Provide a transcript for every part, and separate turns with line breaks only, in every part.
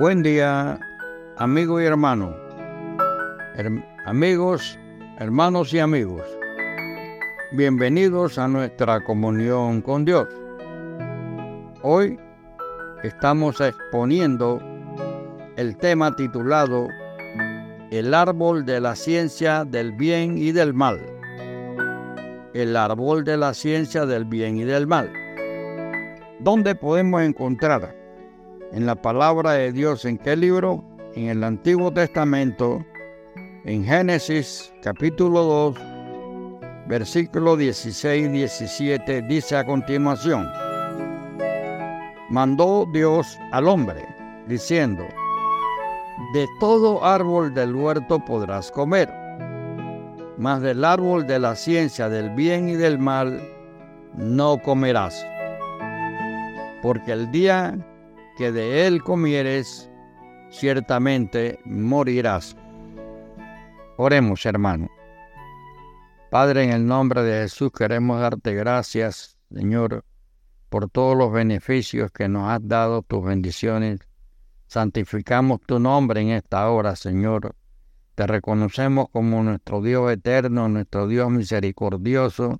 Buen día, amigo y hermano. amigos, hermanos y amigos. Bienvenidos a nuestra comunión con Dios. Hoy estamos exponiendo el tema titulado El árbol de la ciencia del bien y del mal. El árbol de la ciencia del bien y del mal. ¿Dónde podemos encontrar en la palabra de Dios en qué libro? En el Antiguo Testamento, en Génesis capítulo 2, versículo 16 y 17, dice a continuación, mandó Dios al hombre, diciendo, de todo árbol del huerto podrás comer, mas del árbol de la ciencia del bien y del mal no comerás, porque el día que de él comieres, ciertamente morirás. Oremos, hermano. Padre, en el nombre de Jesús queremos darte gracias, Señor, por todos los beneficios que nos has dado, tus bendiciones. Santificamos tu nombre en esta hora, Señor. Te reconocemos como nuestro Dios eterno, nuestro Dios misericordioso,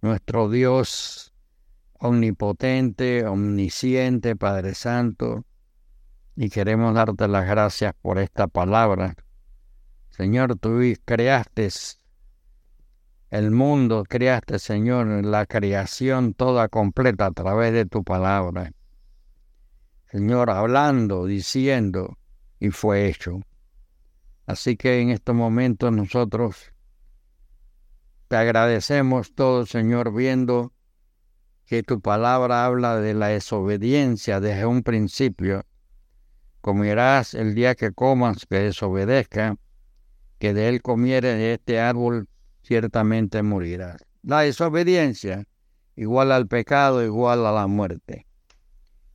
nuestro Dios omnipotente, omnisciente, Padre Santo. Y queremos darte las gracias por esta palabra. Señor, tú creaste el mundo, creaste, Señor, la creación toda completa a través de tu palabra. Señor, hablando, diciendo, y fue hecho. Así que en estos momentos nosotros te agradecemos todo, Señor, viendo que tu palabra habla de la desobediencia desde un principio. Comerás el día que comas que desobedezca, que de él comiere de este árbol ciertamente morirás. La desobediencia igual al pecado, igual a la muerte.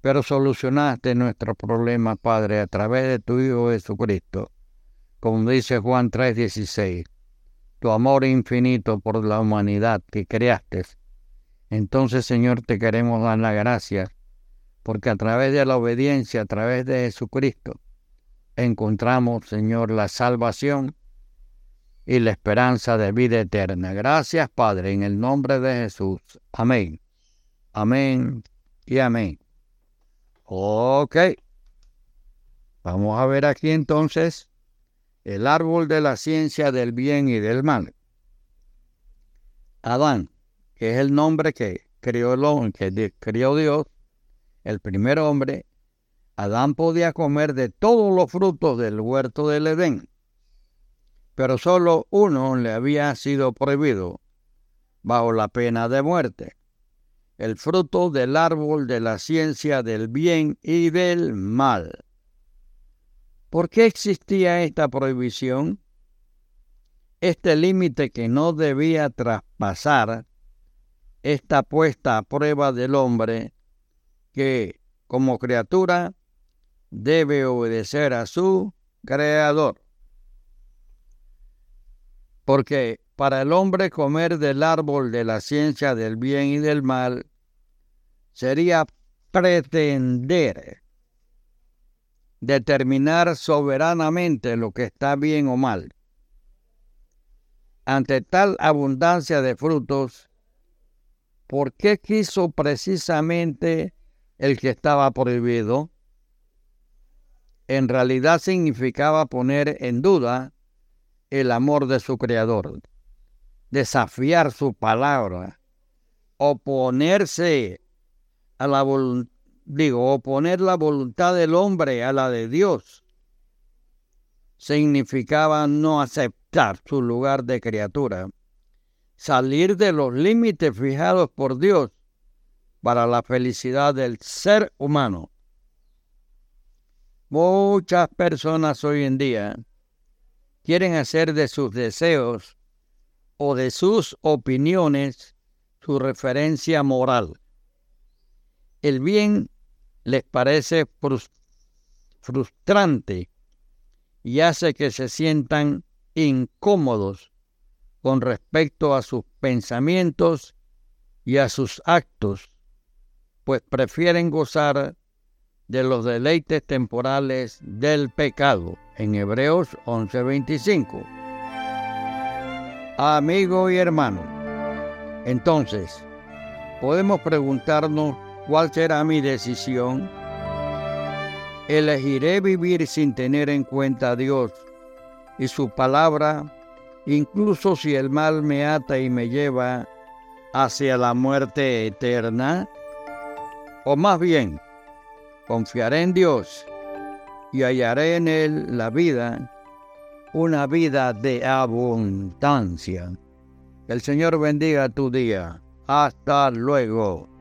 Pero solucionaste nuestro problema, Padre, a través de tu Hijo Jesucristo. Como dice Juan 3:16, tu amor infinito por la humanidad que creaste. Entonces, Señor, te queremos dar la gracia, porque a través de la obediencia, a través de Jesucristo, encontramos, Señor, la salvación y la esperanza de vida eterna. Gracias, Padre, en el nombre de Jesús. Amén. Amén y amén. Ok. Vamos a ver aquí entonces el árbol de la ciencia del bien y del mal. Adán, que es el nombre que creó, el, que crió Dios, el primer hombre, Adán podía comer de todos los frutos del huerto del Edén pero solo uno le había sido prohibido bajo la pena de muerte, el fruto del árbol de la ciencia del bien y del mal. ¿Por qué existía esta prohibición? Este límite que no debía traspasar, esta puesta a prueba del hombre que, como criatura, debe obedecer a su Creador porque para el hombre comer del árbol de la ciencia del bien y del mal sería pretender determinar soberanamente lo que está bien o mal. Ante tal abundancia de frutos, ¿por qué quiso precisamente el que estaba prohibido? En realidad significaba poner en duda el amor de su creador, desafiar su palabra, oponerse a la voluntad, digo, oponer la voluntad del hombre a la de Dios, significaba no aceptar su lugar de criatura, salir de los límites fijados por Dios para la felicidad del ser humano. Muchas personas hoy en día quieren hacer de sus deseos o de sus opiniones su referencia moral. El bien les parece frustrante y hace que se sientan incómodos con respecto a sus pensamientos y a sus actos, pues prefieren gozar de los deleites temporales del pecado en Hebreos 11:25. Amigo y hermano, entonces, podemos preguntarnos cuál será mi decisión. ¿Elegiré vivir sin tener en cuenta a Dios y su palabra, incluso si el mal me ata y me lleva hacia la muerte eterna? O más bien, confiaré en Dios y hallaré en Él la vida, una vida de abundancia. el Señor bendiga tu día. Hasta luego.